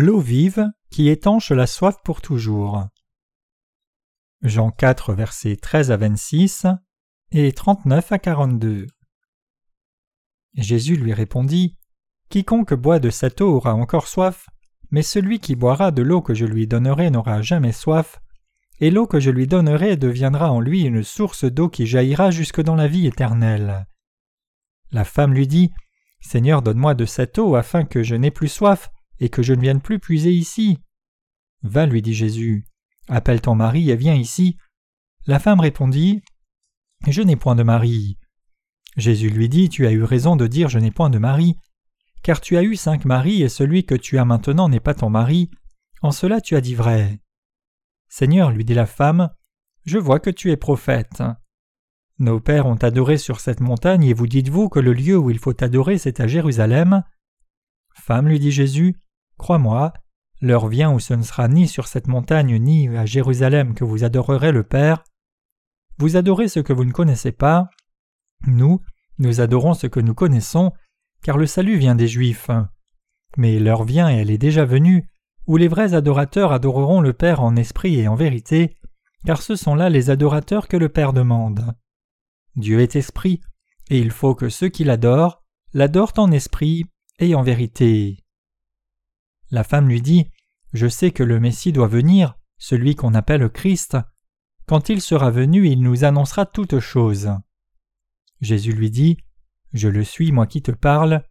L'eau vive qui étanche la soif pour toujours. Jean 4, versets 13 à 26 et 39 à 42. Jésus lui répondit Quiconque boit de cette eau aura encore soif, mais celui qui boira de l'eau que je lui donnerai n'aura jamais soif, et l'eau que je lui donnerai deviendra en lui une source d'eau qui jaillira jusque dans la vie éternelle. La femme lui dit Seigneur, donne-moi de cette eau afin que je n'ai plus soif et que je ne vienne plus puiser ici. Va, lui dit Jésus, appelle ton mari et viens ici. La femme répondit Je n'ai point de mari. Jésus lui dit Tu as eu raison de dire Je n'ai point de mari, car tu as eu cinq maris et celui que tu as maintenant n'est pas ton mari. En cela tu as dit vrai. Seigneur, lui dit la femme, je vois que tu es prophète. Nos pères ont adoré sur cette montagne et vous dites-vous que le lieu où il faut adorer c'est à Jérusalem Femme, lui dit Jésus, crois-moi, l'heure vient où ce ne sera ni sur cette montagne ni à Jérusalem que vous adorerez le Père. Vous adorez ce que vous ne connaissez pas. Nous, nous adorons ce que nous connaissons, car le salut vient des Juifs. Mais l'heure vient et elle est déjà venue, où les vrais adorateurs adoreront le Père en esprit et en vérité, car ce sont là les adorateurs que le Père demande. Dieu est esprit, et il faut que ceux qui l'adorent l'adorent en esprit et en vérité. La femme lui dit Je sais que le Messie doit venir, celui qu'on appelle Christ. Quand il sera venu, il nous annoncera toutes choses. Jésus lui dit Je le suis, moi qui te parle.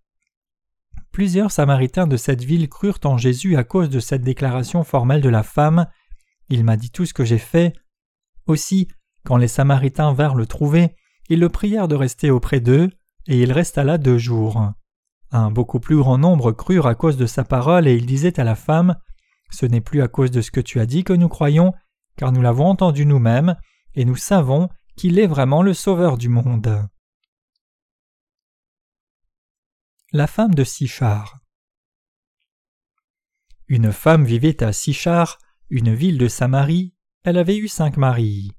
Plusieurs Samaritains de cette ville crurent en Jésus à cause de cette déclaration formelle de la femme. Il m'a dit tout ce que j'ai fait. Aussi, quand les Samaritains vinrent le trouver, ils le prièrent de rester auprès d'eux, et il resta là deux jours. Un beaucoup plus grand nombre crurent à cause de sa parole, et il disait à la femme Ce n'est plus à cause de ce que tu as dit que nous croyons, car nous l'avons entendu nous-mêmes, et nous savons qu'il est vraiment le Sauveur du monde. La femme de Sichar. Une femme vivait à Sichar, une ville de Samarie, elle avait eu cinq maris.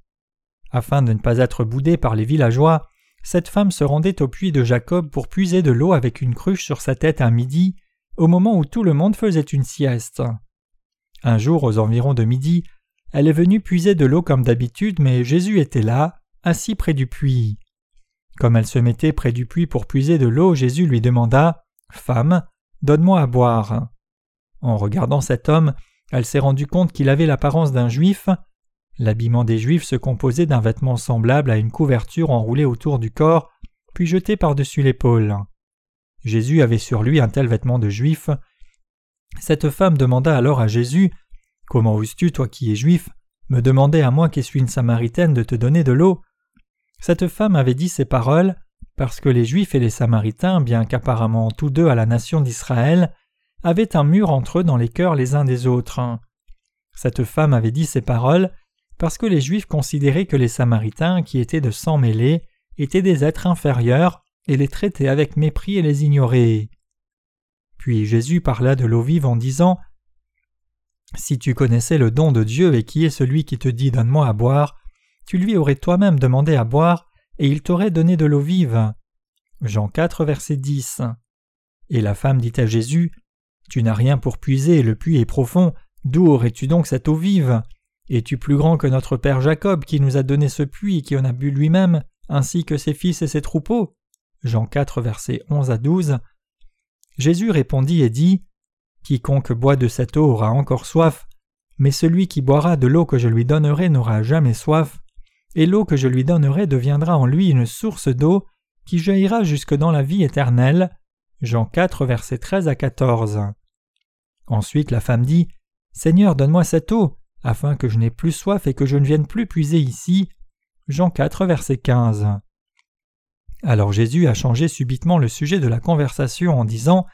Afin de ne pas être boudée par les villageois, cette femme se rendait au puits de Jacob pour puiser de l'eau avec une cruche sur sa tête à midi, au moment où tout le monde faisait une sieste. Un jour, aux environs de midi, elle est venue puiser de l'eau comme d'habitude, mais Jésus était là, assis près du puits. Comme elle se mettait près du puits pour puiser de l'eau, Jésus lui demanda Femme, donne-moi à boire. En regardant cet homme, elle s'est rendue compte qu'il avait l'apparence d'un juif. L'habillement des juifs se composait d'un vêtement semblable à une couverture enroulée autour du corps, puis jetée par-dessus l'épaule. Jésus avait sur lui un tel vêtement de juif. Cette femme demanda alors à Jésus Comment oses-tu, toi qui es juif, me demander à moi qui suis une samaritaine de te donner de l'eau? Cette femme avait dit ces paroles parce que les Juifs et les Samaritains, bien qu'apparemment tous deux à la nation d'Israël, avaient un mur entre eux dans les cœurs les uns des autres. Cette femme avait dit ces paroles parce que les Juifs considéraient que les Samaritains, qui étaient de sang mêlé, étaient des êtres inférieurs et les traitaient avec mépris et les ignoraient. Puis Jésus parla de l'eau vive en disant Si tu connaissais le don de Dieu et qui est celui qui te dit Donne-moi à boire, tu lui aurais toi-même demandé à boire, et il t'aurait donné de l'eau vive. Jean 4, verset 10. Et la femme dit à Jésus Tu n'as rien pour puiser, le puits est profond, d'où aurais-tu donc cette eau vive? Es-tu plus grand que notre père Jacob qui nous a donné ce puits et qui en a bu lui-même, ainsi que ses fils et ses troupeaux? Jean 4, verset 11 à 12. Jésus répondit et dit Quiconque boit de cette eau aura encore soif, mais celui qui boira de l'eau que je lui donnerai n'aura jamais soif et l'eau que je lui donnerai deviendra en lui une source d'eau qui jaillira jusque dans la vie éternelle. Jean 4, versets 13 à 14. Ensuite la femme dit Seigneur, donne-moi cette eau, afin que je n'ai plus soif et que je ne vienne plus puiser ici. Jean 4, verset 15. Alors Jésus a changé subitement le sujet de la conversation en disant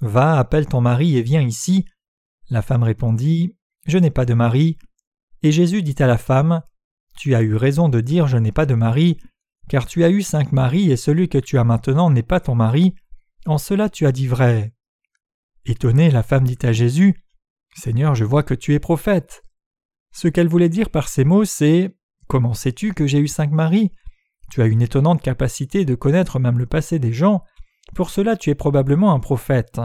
Va, appelle ton mari et viens ici. La femme répondit Je n'ai pas de mari. Et Jésus dit à la femme tu as eu raison de dire Je n'ai pas de mari, car tu as eu cinq maris et celui que tu as maintenant n'est pas ton mari. En cela tu as dit vrai. Étonnée, la femme dit à Jésus Seigneur, je vois que tu es prophète. Ce qu'elle voulait dire par ces mots, c'est Comment sais-tu que j'ai eu cinq maris? Tu as une étonnante capacité de connaître même le passé des gens. Pour cela, tu es probablement un prophète.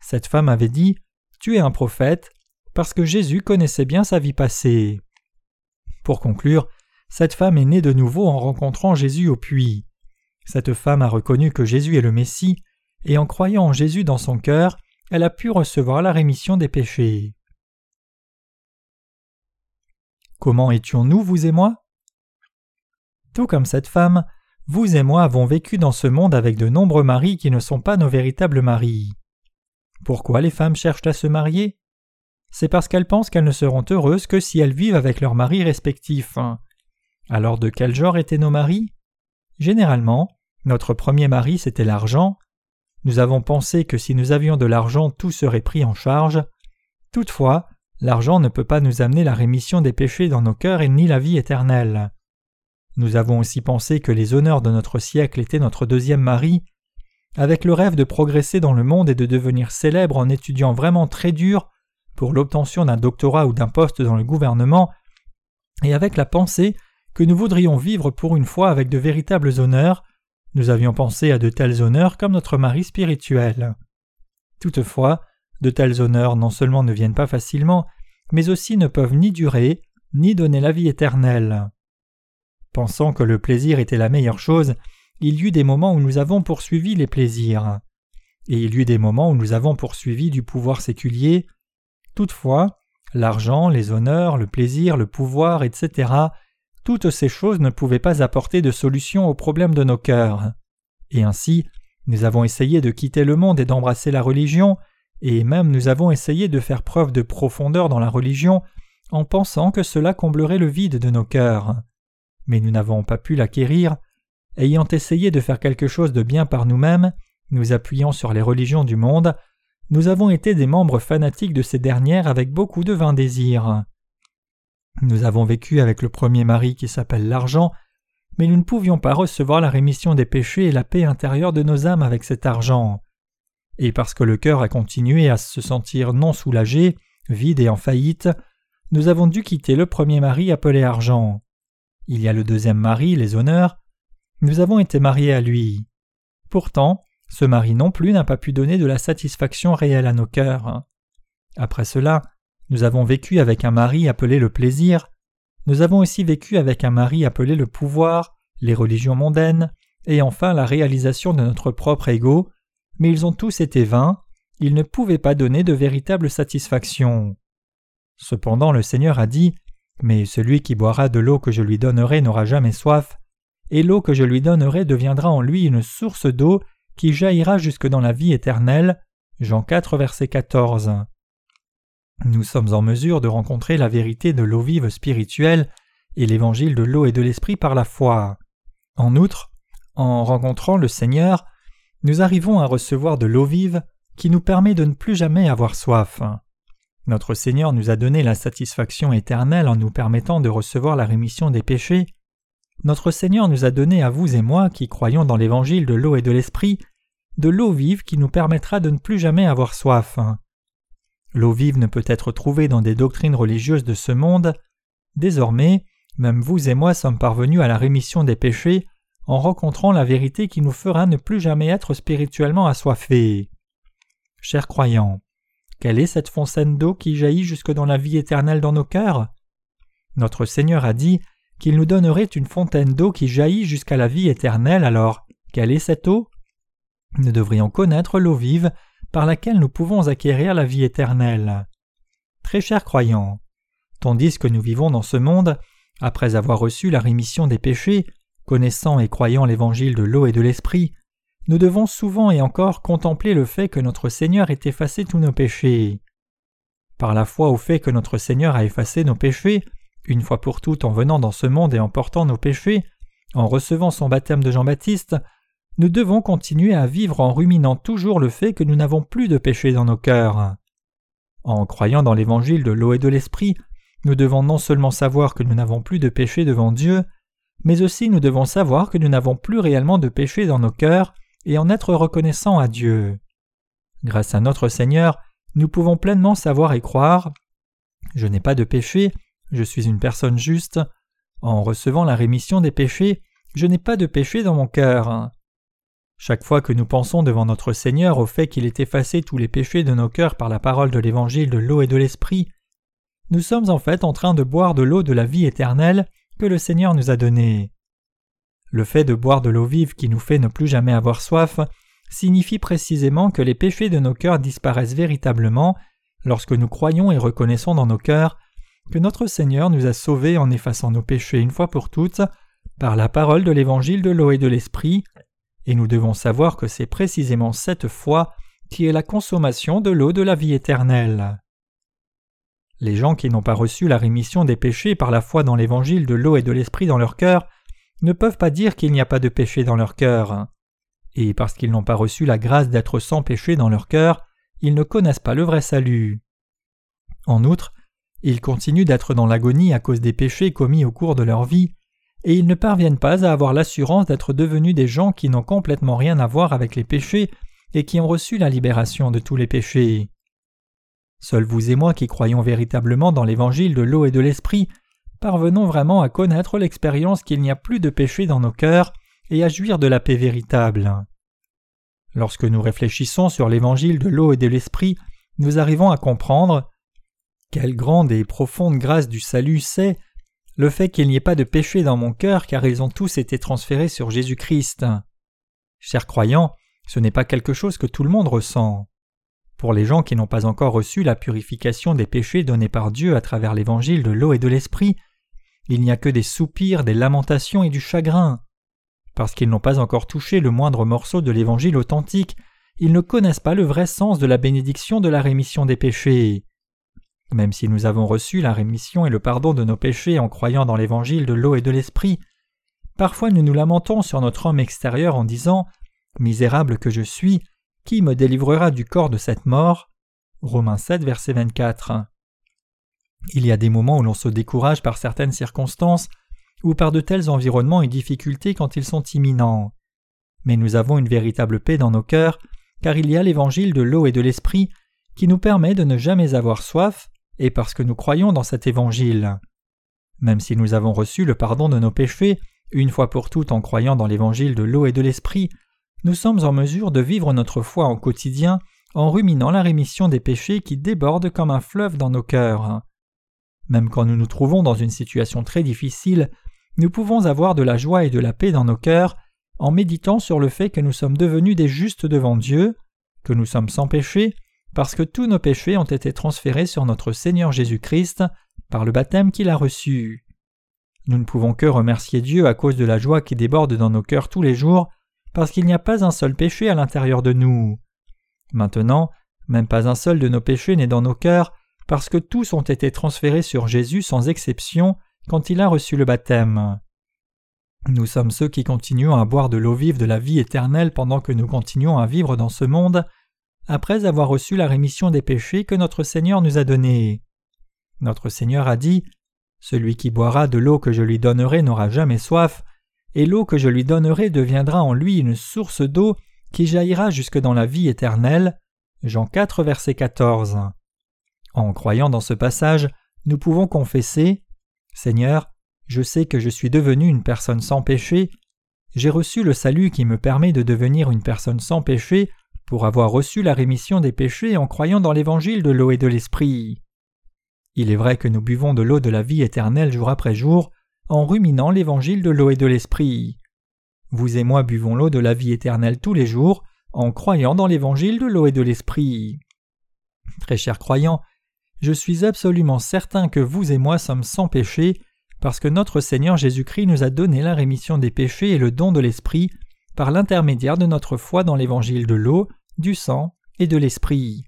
Cette femme avait dit tu es un prophète, parce que Jésus connaissait bien sa vie passée. Pour conclure, cette femme est née de nouveau en rencontrant Jésus au puits. Cette femme a reconnu que Jésus est le Messie, et en croyant en Jésus dans son cœur, elle a pu recevoir la rémission des péchés. Comment étions-nous, vous et moi? Tout comme cette femme, vous et moi avons vécu dans ce monde avec de nombreux maris qui ne sont pas nos véritables maris. Pourquoi les femmes cherchent à se marier? C'est parce qu'elles pensent qu'elles ne seront heureuses que si elles vivent avec leurs maris respectifs. Alors de quel genre étaient nos maris? Généralement, notre premier mari c'était l'argent. Nous avons pensé que si nous avions de l'argent tout serait pris en charge. Toutefois, l'argent ne peut pas nous amener la rémission des péchés dans nos cœurs et ni la vie éternelle. Nous avons aussi pensé que les honneurs de notre siècle étaient notre deuxième mari, avec le rêve de progresser dans le monde et de devenir célèbre en étudiant vraiment très dur pour l'obtention d'un doctorat ou d'un poste dans le gouvernement, et avec la pensée que nous voudrions vivre pour une fois avec de véritables honneurs, nous avions pensé à de tels honneurs comme notre mari spirituel. Toutefois, de tels honneurs non seulement ne viennent pas facilement, mais aussi ne peuvent ni durer, ni donner la vie éternelle. Pensant que le plaisir était la meilleure chose, il y eut des moments où nous avons poursuivi les plaisirs. Et il y eut des moments où nous avons poursuivi du pouvoir séculier. Toutefois, l'argent, les honneurs, le plaisir, le pouvoir, etc., toutes ces choses ne pouvaient pas apporter de solution aux problèmes de nos cœurs. Et ainsi, nous avons essayé de quitter le monde et d'embrasser la religion, et même nous avons essayé de faire preuve de profondeur dans la religion en pensant que cela comblerait le vide de nos cœurs mais nous n'avons pas pu l'acquérir, ayant essayé de faire quelque chose de bien par nous-mêmes, nous appuyant sur les religions du monde, nous avons été des membres fanatiques de ces dernières avec beaucoup de vains désirs. Nous avons vécu avec le premier mari qui s'appelle l'argent, mais nous ne pouvions pas recevoir la rémission des péchés et la paix intérieure de nos âmes avec cet argent. Et parce que le cœur a continué à se sentir non soulagé, vide et en faillite, nous avons dû quitter le premier mari appelé argent. Il y a le deuxième mari, les honneurs. Nous avons été mariés à lui. Pourtant, ce mari non plus n'a pas pu donner de la satisfaction réelle à nos cœurs. Après cela, nous avons vécu avec un mari appelé le plaisir, nous avons aussi vécu avec un mari appelé le pouvoir, les religions mondaines, et enfin la réalisation de notre propre ego, mais ils ont tous été vains, ils ne pouvaient pas donner de véritable satisfaction. Cependant le Seigneur a dit mais celui qui boira de l'eau que je lui donnerai n'aura jamais soif, et l'eau que je lui donnerai deviendra en lui une source d'eau qui jaillira jusque dans la vie éternelle. Jean 4, verset 14. Nous sommes en mesure de rencontrer la vérité de l'eau vive spirituelle et l'évangile de l'eau et de l'esprit par la foi. En outre, en rencontrant le Seigneur, nous arrivons à recevoir de l'eau vive qui nous permet de ne plus jamais avoir soif. Notre Seigneur nous a donné la satisfaction éternelle en nous permettant de recevoir la rémission des péchés. Notre Seigneur nous a donné à vous et moi, qui croyons dans l'évangile de l'eau et de l'esprit, de l'eau vive qui nous permettra de ne plus jamais avoir soif. L'eau vive ne peut être trouvée dans des doctrines religieuses de ce monde. Désormais, même vous et moi sommes parvenus à la rémission des péchés en rencontrant la vérité qui nous fera ne plus jamais être spirituellement assoiffés. Chers croyants, quelle est cette fontaine d'eau qui jaillit jusque dans la vie éternelle dans nos cœurs? Notre Seigneur a dit qu'il nous donnerait une fontaine d'eau qui jaillit jusqu'à la vie éternelle, alors quelle est cette eau? Nous devrions connaître l'eau vive par laquelle nous pouvons acquérir la vie éternelle. Très chers croyants, tandis que nous vivons dans ce monde, après avoir reçu la rémission des péchés, connaissant et croyant l'évangile de l'eau et de l'esprit, nous devons souvent et encore contempler le fait que notre Seigneur ait effacé tous nos péchés. Par la foi au fait que notre Seigneur a effacé nos péchés, une fois pour toutes en venant dans ce monde et en portant nos péchés, en recevant son baptême de Jean-Baptiste, nous devons continuer à vivre en ruminant toujours le fait que nous n'avons plus de péchés dans nos cœurs. En croyant dans l'évangile de l'eau et de l'esprit, nous devons non seulement savoir que nous n'avons plus de péchés devant Dieu, mais aussi nous devons savoir que nous n'avons plus réellement de péchés dans nos cœurs et en être reconnaissant à Dieu. Grâce à notre Seigneur, nous pouvons pleinement savoir et croire Je n'ai pas de péché, je suis une personne juste. En recevant la rémission des péchés, je n'ai pas de péché dans mon cœur. Chaque fois que nous pensons devant notre Seigneur au fait qu'il ait effacé tous les péchés de nos cœurs par la parole de l'Évangile de l'eau et de l'Esprit, nous sommes en fait en train de boire de l'eau de la vie éternelle que le Seigneur nous a donnée. Le fait de boire de l'eau vive qui nous fait ne plus jamais avoir soif signifie précisément que les péchés de nos cœurs disparaissent véritablement lorsque nous croyons et reconnaissons dans nos cœurs que notre Seigneur nous a sauvés en effaçant nos péchés une fois pour toutes par la parole de l'évangile de l'eau et de l'esprit, et nous devons savoir que c'est précisément cette foi qui est la consommation de l'eau de la vie éternelle. Les gens qui n'ont pas reçu la rémission des péchés par la foi dans l'évangile de l'eau et de l'esprit dans leur cœur ne peuvent pas dire qu'il n'y a pas de péché dans leur cœur. Et parce qu'ils n'ont pas reçu la grâce d'être sans péché dans leur cœur, ils ne connaissent pas le vrai salut. En outre, ils continuent d'être dans l'agonie à cause des péchés commis au cours de leur vie, et ils ne parviennent pas à avoir l'assurance d'être devenus des gens qui n'ont complètement rien à voir avec les péchés et qui ont reçu la libération de tous les péchés. Seuls vous et moi qui croyons véritablement dans l'évangile de l'eau et de l'esprit, parvenons vraiment à connaître l'expérience qu'il n'y a plus de péché dans nos cœurs et à jouir de la paix véritable. Lorsque nous réfléchissons sur l'évangile de l'eau et de l'esprit, nous arrivons à comprendre quelle grande et profonde grâce du salut c'est le fait qu'il n'y ait pas de péché dans mon cœur car ils ont tous été transférés sur Jésus-Christ. Chers croyants, ce n'est pas quelque chose que tout le monde ressent. Pour les gens qui n'ont pas encore reçu la purification des péchés donnés par Dieu à travers l'évangile de l'eau et de l'esprit, il n'y a que des soupirs, des lamentations et du chagrin. Parce qu'ils n'ont pas encore touché le moindre morceau de l'évangile authentique, ils ne connaissent pas le vrai sens de la bénédiction de la rémission des péchés. Même si nous avons reçu la rémission et le pardon de nos péchés en croyant dans l'évangile de l'eau et de l'esprit, parfois nous nous lamentons sur notre homme extérieur en disant Misérable que je suis, qui me délivrera du corps de cette mort? Romains 7, verset 24. Il y a des moments où l'on se décourage par certaines circonstances ou par de tels environnements et difficultés quand ils sont imminents. Mais nous avons une véritable paix dans nos cœurs, car il y a l'évangile de l'eau et de l'esprit qui nous permet de ne jamais avoir soif et parce que nous croyons dans cet évangile. Même si nous avons reçu le pardon de nos péchés, une fois pour toutes en croyant dans l'évangile de l'eau et de l'esprit, nous sommes en mesure de vivre notre foi en quotidien en ruminant la rémission des péchés qui débordent comme un fleuve dans nos cœurs. Même quand nous nous trouvons dans une situation très difficile, nous pouvons avoir de la joie et de la paix dans nos cœurs en méditant sur le fait que nous sommes devenus des justes devant Dieu, que nous sommes sans péché, parce que tous nos péchés ont été transférés sur notre Seigneur Jésus-Christ par le baptême qu'il a reçu. Nous ne pouvons que remercier Dieu à cause de la joie qui déborde dans nos cœurs tous les jours, parce qu'il n'y a pas un seul péché à l'intérieur de nous. Maintenant, même pas un seul de nos péchés n'est dans nos cœurs, parce que tous ont été transférés sur Jésus sans exception quand il a reçu le baptême. Nous sommes ceux qui continuons à boire de l'eau vive de la vie éternelle pendant que nous continuons à vivre dans ce monde, après avoir reçu la rémission des péchés que notre Seigneur nous a donnée. Notre Seigneur a dit Celui qui boira de l'eau que je lui donnerai n'aura jamais soif, et l'eau que je lui donnerai deviendra en lui une source d'eau qui jaillira jusque dans la vie éternelle. Jean 4, verset 14. En croyant dans ce passage, nous pouvons confesser Seigneur, je sais que je suis devenu une personne sans péché, j'ai reçu le salut qui me permet de devenir une personne sans péché pour avoir reçu la rémission des péchés en croyant dans l'évangile de l'eau et de l'esprit. Il est vrai que nous buvons de l'eau de la vie éternelle jour après jour en ruminant l'évangile de l'eau et de l'esprit. Vous et moi buvons l'eau de la vie éternelle tous les jours en croyant dans l'évangile de l'eau et de l'esprit. Très chers croyants, je suis absolument certain que vous et moi sommes sans péché parce que notre Seigneur Jésus-Christ nous a donné la rémission des péchés et le don de l'esprit par l'intermédiaire de notre foi dans l'évangile de l'eau, du sang et de l'esprit.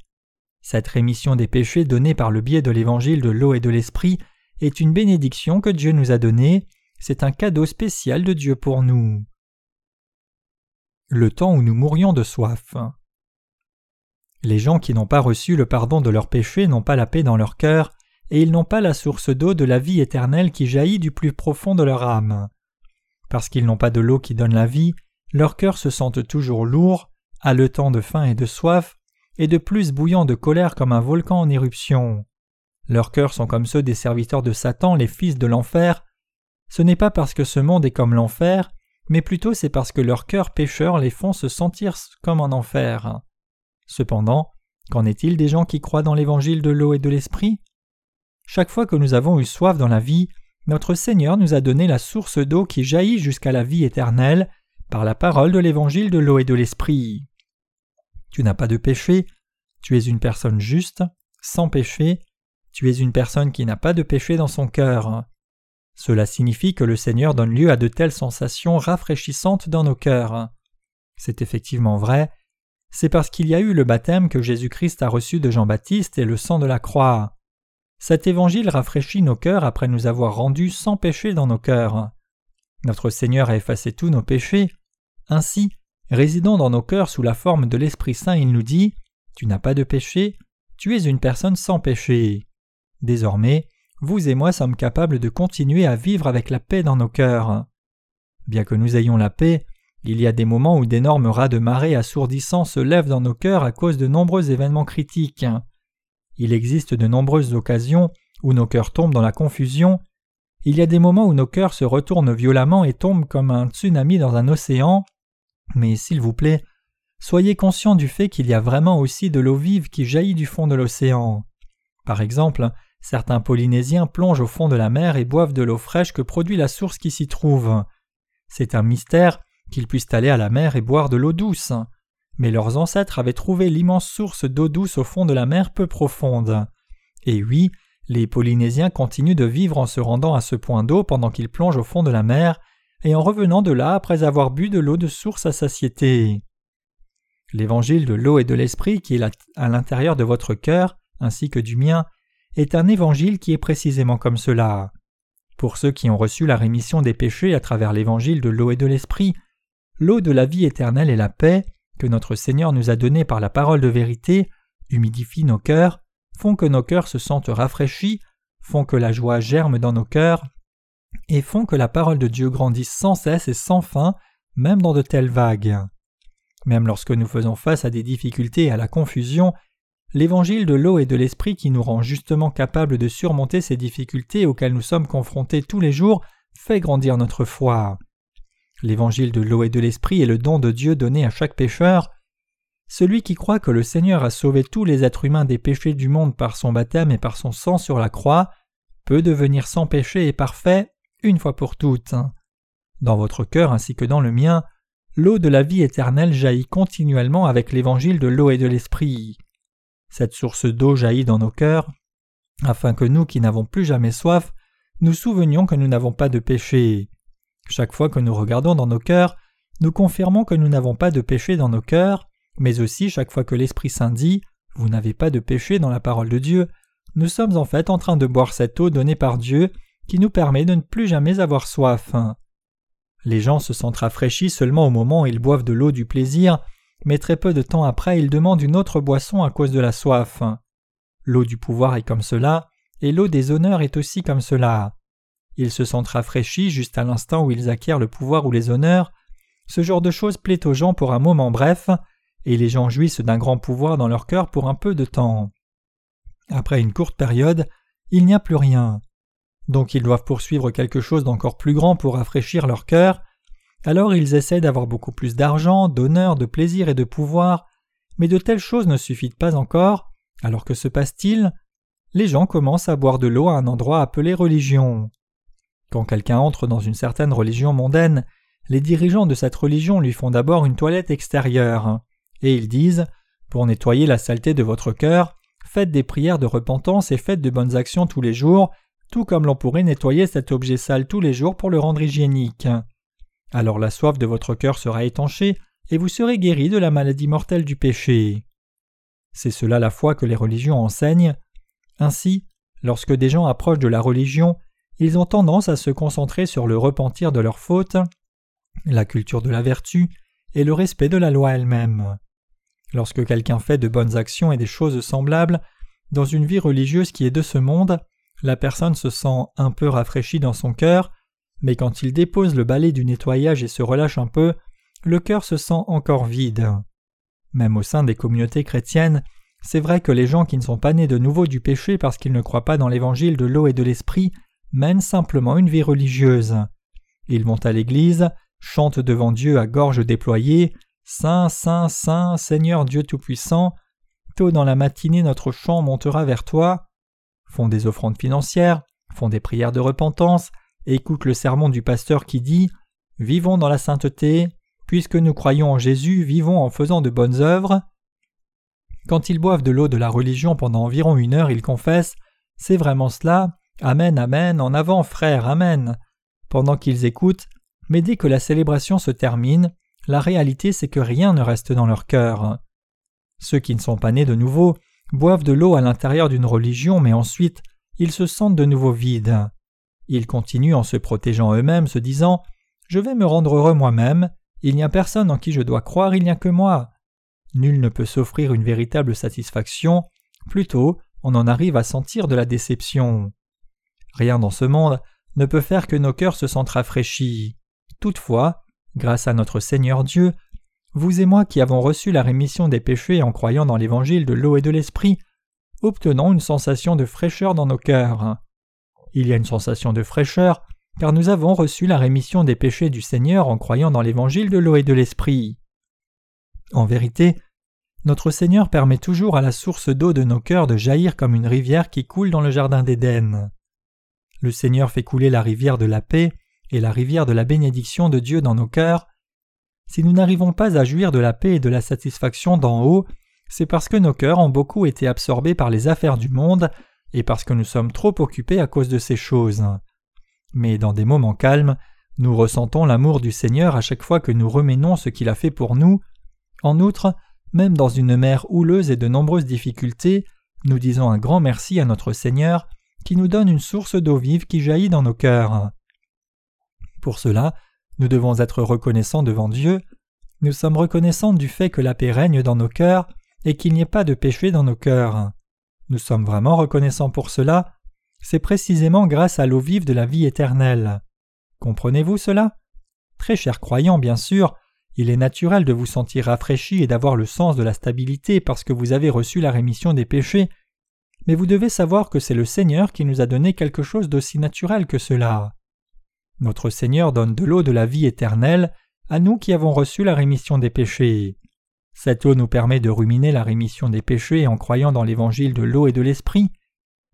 Cette rémission des péchés donnée par le biais de l'évangile de l'eau et de l'esprit est une bénédiction que Dieu nous a donnée, c'est un cadeau spécial de Dieu pour nous. Le temps où nous mourions de soif. Les gens qui n'ont pas reçu le pardon de leurs péchés n'ont pas la paix dans leur cœur, et ils n'ont pas la source d'eau de la vie éternelle qui jaillit du plus profond de leur âme. Parce qu'ils n'ont pas de l'eau qui donne la vie, leurs cœurs se sentent toujours lourds, haletants de faim et de soif, et de plus bouillants de colère comme un volcan en éruption. Leurs cœurs sont comme ceux des serviteurs de Satan, les fils de l'enfer. Ce n'est pas parce que ce monde est comme l'enfer, mais plutôt c'est parce que leurs cœurs pécheurs les font se sentir comme en enfer. Cependant, qu'en est-il des gens qui croient dans l'évangile de l'eau et de l'esprit? Chaque fois que nous avons eu soif dans la vie, notre Seigneur nous a donné la source d'eau qui jaillit jusqu'à la vie éternelle par la parole de l'évangile de l'eau et de l'esprit. Tu n'as pas de péché, tu es une personne juste, sans péché, tu es une personne qui n'a pas de péché dans son cœur. Cela signifie que le Seigneur donne lieu à de telles sensations rafraîchissantes dans nos cœurs. C'est effectivement vrai, c'est parce qu'il y a eu le baptême que Jésus-Christ a reçu de Jean-Baptiste et le sang de la croix. Cet évangile rafraîchit nos cœurs après nous avoir rendus sans péché dans nos cœurs. Notre Seigneur a effacé tous nos péchés. Ainsi, résidant dans nos cœurs sous la forme de l'Esprit Saint, il nous dit Tu n'as pas de péché, tu es une personne sans péché. Désormais, vous et moi sommes capables de continuer à vivre avec la paix dans nos cœurs. Bien que nous ayons la paix, il y a des moments où d'énormes rats de marée assourdissants se lèvent dans nos cœurs à cause de nombreux événements critiques. Il existe de nombreuses occasions où nos cœurs tombent dans la confusion. Il y a des moments où nos cœurs se retournent violemment et tombent comme un tsunami dans un océan. Mais s'il vous plaît, soyez conscient du fait qu'il y a vraiment aussi de l'eau vive qui jaillit du fond de l'océan. Par exemple, Certains Polynésiens plongent au fond de la mer et boivent de l'eau fraîche que produit la source qui s'y trouve. C'est un mystère qu'ils puissent aller à la mer et boire de l'eau douce. Mais leurs ancêtres avaient trouvé l'immense source d'eau douce au fond de la mer peu profonde. Et oui, les Polynésiens continuent de vivre en se rendant à ce point d'eau pendant qu'ils plongent au fond de la mer et en revenant de là après avoir bu de l'eau de source à satiété. L'évangile de l'eau et de l'esprit qui est à l'intérieur de votre cœur, ainsi que du mien, est un évangile qui est précisément comme cela. Pour ceux qui ont reçu la rémission des péchés à travers l'évangile de l'eau et de l'esprit, l'eau de la vie éternelle et la paix, que notre Seigneur nous a donnée par la parole de vérité, humidifient nos cœurs, font que nos cœurs se sentent rafraîchis, font que la joie germe dans nos cœurs, et font que la parole de Dieu grandisse sans cesse et sans fin, même dans de telles vagues. Même lorsque nous faisons face à des difficultés et à la confusion, L'évangile de l'eau et de l'esprit qui nous rend justement capables de surmonter ces difficultés auxquelles nous sommes confrontés tous les jours fait grandir notre foi. L'évangile de l'eau et de l'esprit est le don de Dieu donné à chaque pécheur. Celui qui croit que le Seigneur a sauvé tous les êtres humains des péchés du monde par son baptême et par son sang sur la croix peut devenir sans péché et parfait une fois pour toutes. Dans votre cœur ainsi que dans le mien, l'eau de la vie éternelle jaillit continuellement avec l'évangile de l'eau et de l'esprit. Cette source d'eau jaillit dans nos cœurs, afin que nous qui n'avons plus jamais soif, nous souvenions que nous n'avons pas de péché. Chaque fois que nous regardons dans nos cœurs, nous confirmons que nous n'avons pas de péché dans nos cœurs, mais aussi chaque fois que l'Esprit Saint dit Vous n'avez pas de péché dans la parole de Dieu, nous sommes en fait en train de boire cette eau donnée par Dieu qui nous permet de ne plus jamais avoir soif. Les gens se sentent rafraîchis seulement au moment où ils boivent de l'eau du plaisir mais très peu de temps après il demande une autre boisson à cause de la soif. L'eau du pouvoir est comme cela, et l'eau des honneurs est aussi comme cela. Ils se sentent rafraîchis juste à l'instant où ils acquièrent le pouvoir ou les honneurs. Ce genre de choses plaît aux gens pour un moment bref, et les gens jouissent d'un grand pouvoir dans leur cœur pour un peu de temps. Après une courte période, il n'y a plus rien. Donc ils doivent poursuivre quelque chose d'encore plus grand pour rafraîchir leur cœur, alors ils essaient d'avoir beaucoup plus d'argent, d'honneur, de plaisir et de pouvoir, mais de telles choses ne suffisent pas encore. Alors que se passe-t-il? Les gens commencent à boire de l'eau à un endroit appelé religion. Quand quelqu'un entre dans une certaine religion mondaine, les dirigeants de cette religion lui font d'abord une toilette extérieure, et ils disent Pour nettoyer la saleté de votre cœur, faites des prières de repentance et faites de bonnes actions tous les jours, tout comme l'on pourrait nettoyer cet objet sale tous les jours pour le rendre hygiénique. Alors la soif de votre cœur sera étanchée, et vous serez guéri de la maladie mortelle du péché. C'est cela la foi que les religions enseignent. Ainsi, lorsque des gens approchent de la religion, ils ont tendance à se concentrer sur le repentir de leurs fautes, la culture de la vertu et le respect de la loi elle-même. Lorsque quelqu'un fait de bonnes actions et des choses semblables, dans une vie religieuse qui est de ce monde, la personne se sent un peu rafraîchie dans son cœur, mais quand il dépose le balai du nettoyage et se relâche un peu, le cœur se sent encore vide. Même au sein des communautés chrétiennes, c'est vrai que les gens qui ne sont pas nés de nouveau du péché parce qu'ils ne croient pas dans l'évangile de l'eau et de l'esprit mènent simplement une vie religieuse. Ils vont à l'église, chantent devant Dieu à gorge déployée Saint, Saint, Saint, Seigneur Dieu Tout-Puissant, tôt dans la matinée notre chant montera vers toi, font des offrandes financières, font des prières de repentance, écoutent le sermon du pasteur qui dit Vivons dans la sainteté, puisque nous croyons en Jésus, vivons en faisant de bonnes œuvres. Quand ils boivent de l'eau de la religion pendant environ une heure, ils confessent C'est vraiment cela, Amen, Amen, en avant, frère, Amen. Pendant qu'ils écoutent, mais dès que la célébration se termine, la réalité c'est que rien ne reste dans leur cœur. Ceux qui ne sont pas nés de nouveau boivent de l'eau à l'intérieur d'une religion, mais ensuite ils se sentent de nouveau vides. Ils continuent en se protégeant eux-mêmes, se disant Je vais me rendre heureux moi-même, il n'y a personne en qui je dois croire, il n'y a que moi. Nul ne peut s'offrir une véritable satisfaction, plutôt on en arrive à sentir de la déception. Rien dans ce monde ne peut faire que nos cœurs se sentent rafraîchis. Toutefois, grâce à notre Seigneur Dieu, vous et moi qui avons reçu la rémission des péchés en croyant dans l'évangile de l'eau et de l'esprit, obtenons une sensation de fraîcheur dans nos cœurs. Il y a une sensation de fraîcheur car nous avons reçu la rémission des péchés du Seigneur en croyant dans l'évangile de l'eau et de l'esprit. En vérité, notre Seigneur permet toujours à la source d'eau de nos cœurs de jaillir comme une rivière qui coule dans le jardin d'Éden. Le Seigneur fait couler la rivière de la paix et la rivière de la bénédiction de Dieu dans nos cœurs. Si nous n'arrivons pas à jouir de la paix et de la satisfaction d'en haut, c'est parce que nos cœurs ont beaucoup été absorbés par les affaires du monde et parce que nous sommes trop occupés à cause de ces choses. Mais dans des moments calmes, nous ressentons l'amour du Seigneur à chaque fois que nous remenons ce qu'il a fait pour nous. En outre, même dans une mer houleuse et de nombreuses difficultés, nous disons un grand merci à notre Seigneur qui nous donne une source d'eau vive qui jaillit dans nos cœurs. Pour cela, nous devons être reconnaissants devant Dieu. Nous sommes reconnaissants du fait que la paix règne dans nos cœurs et qu'il n'y ait pas de péché dans nos cœurs. Nous sommes vraiment reconnaissants pour cela. C'est précisément grâce à l'eau vive de la vie éternelle. Comprenez-vous cela? Très chers croyants, bien sûr, il est naturel de vous sentir rafraîchi et d'avoir le sens de la stabilité parce que vous avez reçu la rémission des péchés, mais vous devez savoir que c'est le Seigneur qui nous a donné quelque chose d'aussi naturel que cela. Notre Seigneur donne de l'eau de la vie éternelle à nous qui avons reçu la rémission des péchés. Cette eau nous permet de ruminer la rémission des péchés en croyant dans l'évangile de l'eau et de l'esprit,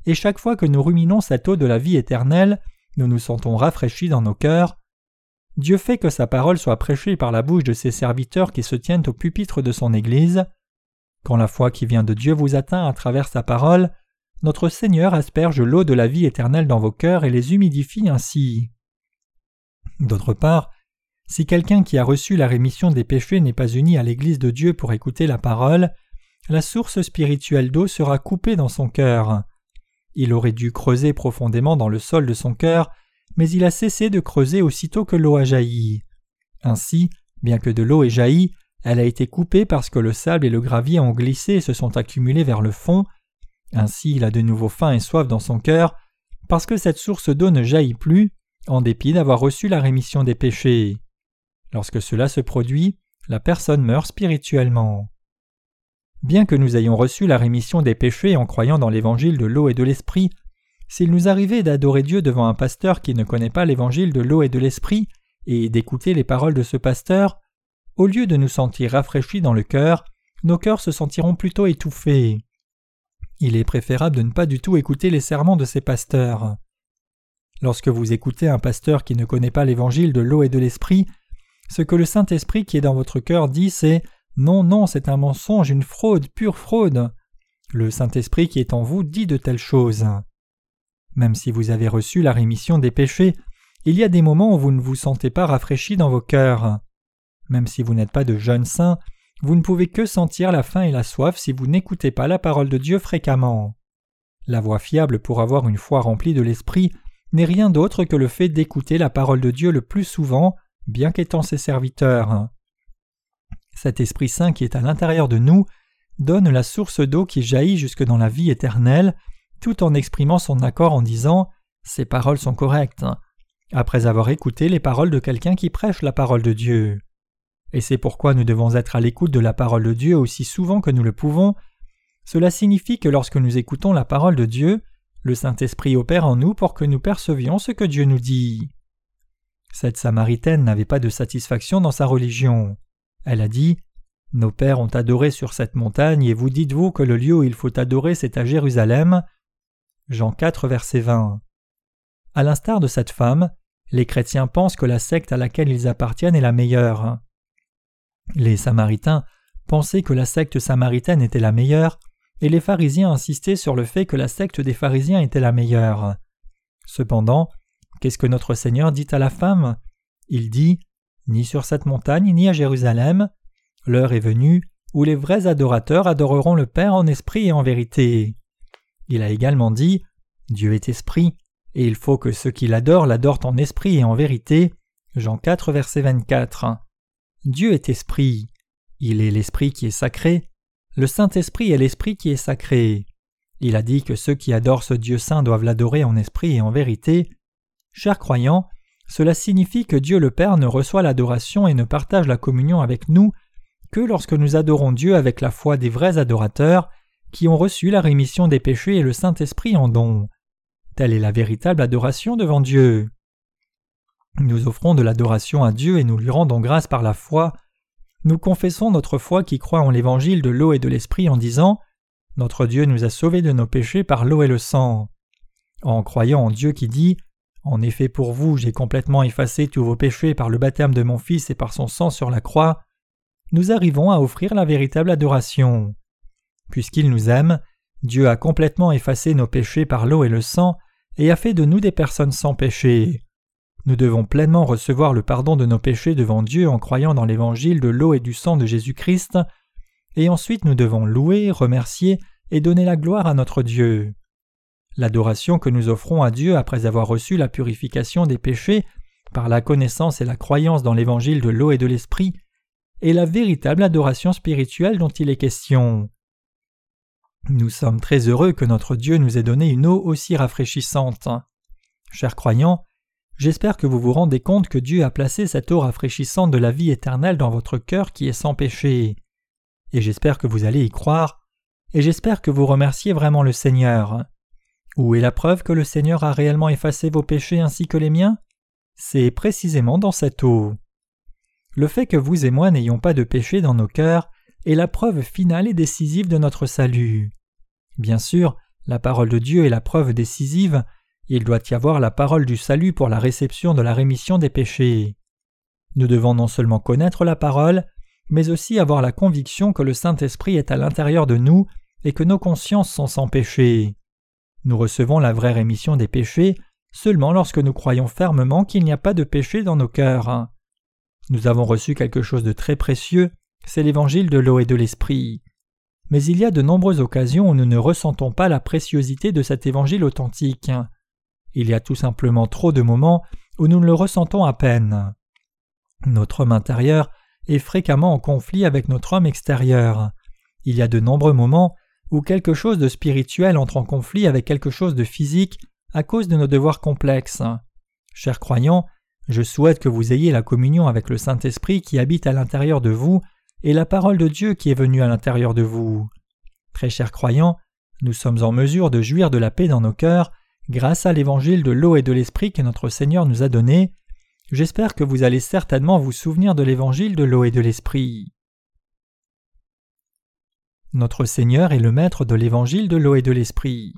et chaque fois que nous ruminons cette eau de la vie éternelle, nous nous sentons rafraîchis dans nos cœurs. Dieu fait que sa parole soit prêchée par la bouche de ses serviteurs qui se tiennent au pupitre de son Église. Quand la foi qui vient de Dieu vous atteint à travers sa parole, notre Seigneur asperge l'eau de la vie éternelle dans vos cœurs et les humidifie ainsi. D'autre part, si quelqu'un qui a reçu la rémission des péchés n'est pas uni à l'Église de Dieu pour écouter la parole, la source spirituelle d'eau sera coupée dans son cœur. Il aurait dû creuser profondément dans le sol de son cœur, mais il a cessé de creuser aussitôt que l'eau a jailli. Ainsi, bien que de l'eau ait jailli, elle a été coupée parce que le sable et le gravier ont glissé et se sont accumulés vers le fond. Ainsi, il a de nouveau faim et soif dans son cœur, parce que cette source d'eau ne jaillit plus, en dépit d'avoir reçu la rémission des péchés. Lorsque cela se produit, la personne meurt spirituellement. Bien que nous ayons reçu la rémission des péchés en croyant dans l'évangile de l'eau et de l'esprit, s'il nous arrivait d'adorer Dieu devant un pasteur qui ne connaît pas l'évangile de l'eau et de l'esprit, et d'écouter les paroles de ce pasteur, au lieu de nous sentir rafraîchis dans le cœur, nos cœurs se sentiront plutôt étouffés. Il est préférable de ne pas du tout écouter les serments de ces pasteurs. Lorsque vous écoutez un pasteur qui ne connaît pas l'évangile de l'eau et de l'esprit, ce que le Saint-Esprit qui est dans votre cœur dit, c'est Non, non, c'est un mensonge, une fraude, pure fraude. Le Saint-Esprit qui est en vous dit de telles choses. Même si vous avez reçu la rémission des péchés, il y a des moments où vous ne vous sentez pas rafraîchi dans vos cœurs. Même si vous n'êtes pas de jeunes saints, vous ne pouvez que sentir la faim et la soif si vous n'écoutez pas la parole de Dieu fréquemment. La voie fiable pour avoir une foi remplie de l'Esprit n'est rien d'autre que le fait d'écouter la parole de Dieu le plus souvent, bien qu'étant ses serviteurs. Cet Esprit Saint qui est à l'intérieur de nous donne la source d'eau qui jaillit jusque dans la vie éternelle, tout en exprimant son accord en disant Ces paroles sont correctes, après avoir écouté les paroles de quelqu'un qui prêche la parole de Dieu. Et c'est pourquoi nous devons être à l'écoute de la parole de Dieu aussi souvent que nous le pouvons. Cela signifie que lorsque nous écoutons la parole de Dieu, le Saint-Esprit opère en nous pour que nous percevions ce que Dieu nous dit. Cette Samaritaine n'avait pas de satisfaction dans sa religion. Elle a dit Nos pères ont adoré sur cette montagne, et vous dites-vous que le lieu où il faut adorer c'est à Jérusalem Jean 4, verset 20. À l'instar de cette femme, les chrétiens pensent que la secte à laquelle ils appartiennent est la meilleure. Les Samaritains pensaient que la secte samaritaine était la meilleure, et les pharisiens insistaient sur le fait que la secte des pharisiens était la meilleure. Cependant, qu'est-ce que notre Seigneur dit à la femme? Il dit Ni sur cette montagne, ni à Jérusalem, l'heure est venue où les vrais adorateurs adoreront le Père en esprit et en vérité. Il a également dit Dieu est esprit, et il faut que ceux qui l'adorent l'adorent en esprit et en vérité. Jean 4, verset 24. Dieu est esprit. Il est l'esprit qui est sacré. Le Saint-Esprit est l'esprit qui est sacré. Il a dit que ceux qui adorent ce Dieu saint doivent l'adorer en esprit et en vérité. Chers croyants, cela signifie que Dieu le Père ne reçoit l'adoration et ne partage la communion avec nous que lorsque nous adorons Dieu avec la foi des vrais adorateurs qui ont reçu la rémission des péchés et le Saint-Esprit en don. Telle est la véritable adoration devant Dieu. Nous offrons de l'adoration à Dieu et nous lui rendons grâce par la foi. Nous confessons notre foi qui croit en l'évangile de l'eau et de l'esprit en disant Notre Dieu nous a sauvés de nos péchés par l'eau et le sang. En croyant en Dieu qui dit En effet pour vous j'ai complètement effacé tous vos péchés par le baptême de mon Fils et par son sang sur la croix, nous arrivons à offrir la véritable adoration. Puisqu'il nous aime, Dieu a complètement effacé nos péchés par l'eau et le sang et a fait de nous des personnes sans péché. Nous devons pleinement recevoir le pardon de nos péchés devant Dieu en croyant dans l'évangile de l'eau et du sang de Jésus-Christ, et ensuite nous devons louer, remercier et donner la gloire à notre Dieu. L'adoration que nous offrons à Dieu après avoir reçu la purification des péchés par la connaissance et la croyance dans l'évangile de l'eau et de l'esprit est la véritable adoration spirituelle dont il est question. Nous sommes très heureux que notre Dieu nous ait donné une eau aussi rafraîchissante. Chers croyants, j'espère que vous vous rendez compte que Dieu a placé cette eau rafraîchissante de la vie éternelle dans votre cœur qui est sans péché. Et j'espère que vous allez y croire, et j'espère que vous remerciez vraiment le Seigneur. Où est la preuve que le Seigneur a réellement effacé vos péchés ainsi que les miens? C'est précisément dans cette eau. Le fait que vous et moi n'ayons pas de péché dans nos cœurs est la preuve finale et décisive de notre salut. Bien sûr, la parole de Dieu est la preuve décisive, il doit y avoir la parole du salut pour la réception de la rémission des péchés. Nous devons non seulement connaître la parole, mais aussi avoir la conviction que le Saint-Esprit est à l'intérieur de nous et que nos consciences sont sans péché. Nous recevons la vraie rémission des péchés seulement lorsque nous croyons fermement qu'il n'y a pas de péché dans nos cœurs. Nous avons reçu quelque chose de très précieux, c'est l'évangile de l'eau et de l'esprit. Mais il y a de nombreuses occasions où nous ne ressentons pas la préciosité de cet évangile authentique. Il y a tout simplement trop de moments où nous ne le ressentons à peine. Notre homme intérieur est fréquemment en conflit avec notre homme extérieur. Il y a de nombreux moments où quelque chose de spirituel entre en conflit avec quelque chose de physique à cause de nos devoirs complexes. Chers croyants, je souhaite que vous ayez la communion avec le Saint-Esprit qui habite à l'intérieur de vous et la parole de Dieu qui est venue à l'intérieur de vous. Très chers croyants, nous sommes en mesure de jouir de la paix dans nos cœurs grâce à l'évangile de l'eau et de l'esprit que notre Seigneur nous a donné. J'espère que vous allez certainement vous souvenir de l'évangile de l'eau et de l'esprit. Notre Seigneur est le maître de l'évangile de l'eau et de l'esprit.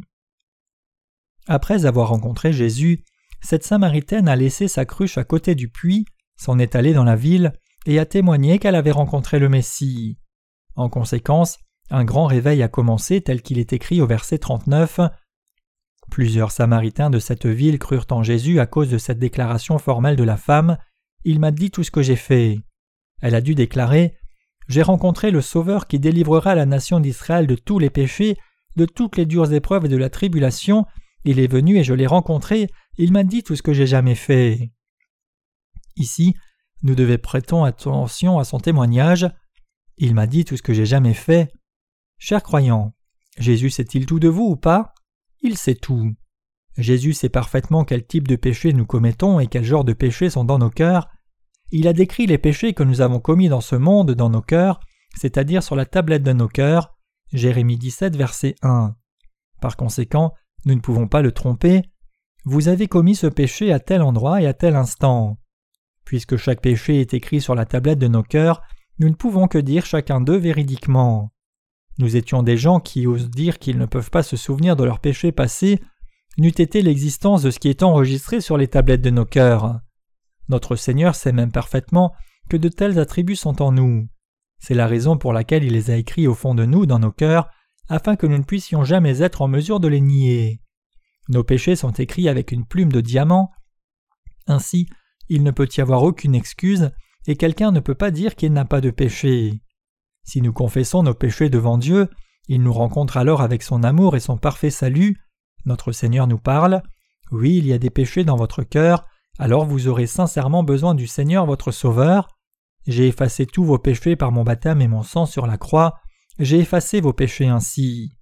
Après avoir rencontré Jésus, cette Samaritaine a laissé sa cruche à côté du puits, s'en est allée dans la ville et a témoigné qu'elle avait rencontré le Messie. En conséquence, un grand réveil a commencé tel qu'il est écrit au verset 39. Plusieurs Samaritains de cette ville crurent en Jésus à cause de cette déclaration formelle de la femme. Il m'a dit tout ce que j'ai fait. Elle a dû déclarer J'ai rencontré le Sauveur qui délivrera la nation d'Israël de tous les péchés, de toutes les dures épreuves et de la tribulation. Il est venu et je l'ai rencontré. Il m'a dit tout ce que j'ai jamais fait. Ici, nous devons prêter attention à son témoignage. Il m'a dit tout ce que j'ai jamais fait. Chers croyants, Jésus sait-il tout de vous ou pas? Il sait tout. Jésus sait parfaitement quel type de péché nous commettons et quel genre de péchés sont dans nos cœurs. Il a décrit les péchés que nous avons commis dans ce monde dans nos cœurs, c'est-à-dire sur la tablette de nos cœurs. Jérémie 17, verset 1. Par conséquent, nous ne pouvons pas le tromper. Vous avez commis ce péché à tel endroit et à tel instant. Puisque chaque péché est écrit sur la tablette de nos cœurs, nous ne pouvons que dire chacun d'eux véridiquement. Nous étions des gens qui osent dire qu'ils ne peuvent pas se souvenir de leurs péchés passés, n'eût été l'existence de ce qui est enregistré sur les tablettes de nos cœurs. Notre Seigneur sait même parfaitement que de tels attributs sont en nous. C'est la raison pour laquelle il les a écrits au fond de nous, dans nos cœurs, afin que nous ne puissions jamais être en mesure de les nier. Nos péchés sont écrits avec une plume de diamant. Ainsi, il ne peut y avoir aucune excuse, et quelqu'un ne peut pas dire qu'il n'a pas de péché. Si nous confessons nos péchés devant Dieu, il nous rencontre alors avec son amour et son parfait salut. Notre Seigneur nous parle. Oui, il y a des péchés dans votre cœur, alors vous aurez sincèrement besoin du Seigneur votre Sauveur. J'ai effacé tous vos péchés par mon baptême et mon sang sur la croix, j'ai effacé vos péchés ainsi.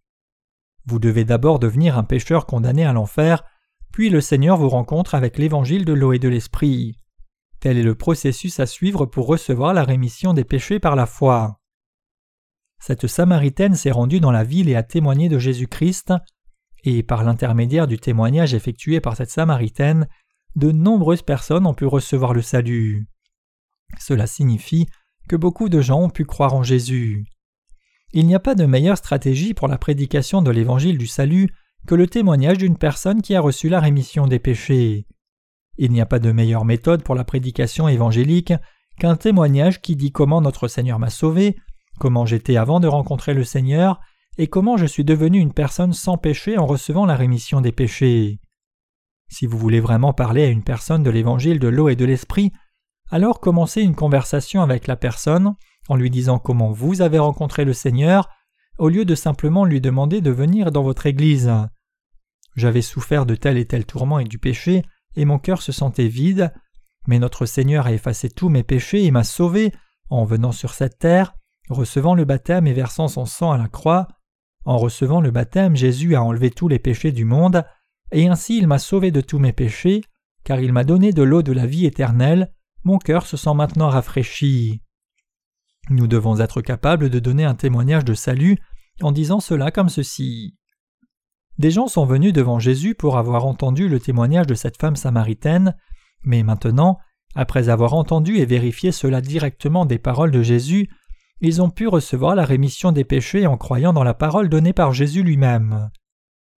Vous devez d'abord devenir un pécheur condamné à l'enfer, puis le Seigneur vous rencontre avec l'évangile de l'eau et de l'esprit. Tel est le processus à suivre pour recevoir la rémission des péchés par la foi. Cette Samaritaine s'est rendue dans la ville et a témoigné de Jésus-Christ, et par l'intermédiaire du témoignage effectué par cette Samaritaine, de nombreuses personnes ont pu recevoir le salut. Cela signifie que beaucoup de gens ont pu croire en Jésus. Il n'y a pas de meilleure stratégie pour la prédication de l'évangile du salut que le témoignage d'une personne qui a reçu la rémission des péchés. Il n'y a pas de meilleure méthode pour la prédication évangélique qu'un témoignage qui dit comment notre Seigneur m'a sauvé, comment j'étais avant de rencontrer le Seigneur, et comment je suis devenu une personne sans péché en recevant la rémission des péchés. Si vous voulez vraiment parler à une personne de l'évangile de l'eau et de l'esprit, alors commencez une conversation avec la personne en lui disant comment vous avez rencontré le Seigneur, au lieu de simplement lui demander de venir dans votre Église. J'avais souffert de tel et tel tourment et du péché, et mon cœur se sentait vide, mais notre Seigneur a effacé tous mes péchés et m'a sauvé en venant sur cette terre, recevant le baptême et versant son sang à la croix. En recevant le baptême, Jésus a enlevé tous les péchés du monde, et ainsi il m'a sauvé de tous mes péchés, car il m'a donné de l'eau de la vie éternelle, mon cœur se sent maintenant rafraîchi. Nous devons être capables de donner un témoignage de salut en disant cela comme ceci. Des gens sont venus devant Jésus pour avoir entendu le témoignage de cette femme samaritaine, mais maintenant, après avoir entendu et vérifié cela directement des paroles de Jésus, ils ont pu recevoir la rémission des péchés en croyant dans la parole donnée par Jésus lui-même.